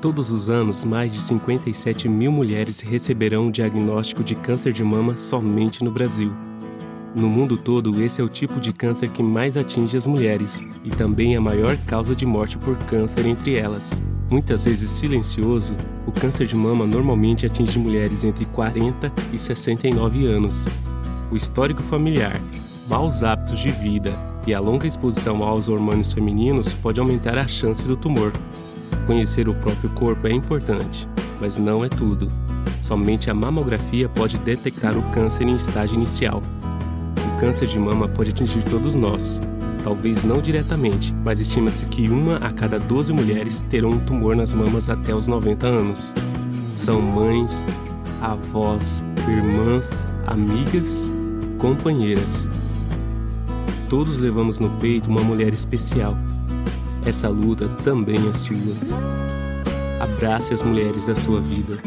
Todos os anos, mais de 57 mil mulheres receberão o diagnóstico de câncer de mama somente no Brasil. No mundo todo, esse é o tipo de câncer que mais atinge as mulheres e também a maior causa de morte por câncer entre elas. Muitas vezes silencioso, o câncer de mama normalmente atinge mulheres entre 40 e 69 anos. O histórico familiar, maus hábitos de vida e a longa exposição aos hormônios femininos pode aumentar a chance do tumor. Conhecer o próprio corpo é importante, mas não é tudo. Somente a mamografia pode detectar o câncer em estágio inicial. O câncer de mama pode atingir todos nós, talvez não diretamente, mas estima-se que uma a cada 12 mulheres terão um tumor nas mamas até os 90 anos. São mães, avós, irmãs, amigas, companheiras. Todos levamos no peito uma mulher especial essa luta também é sua. Abrace as mulheres da sua vida.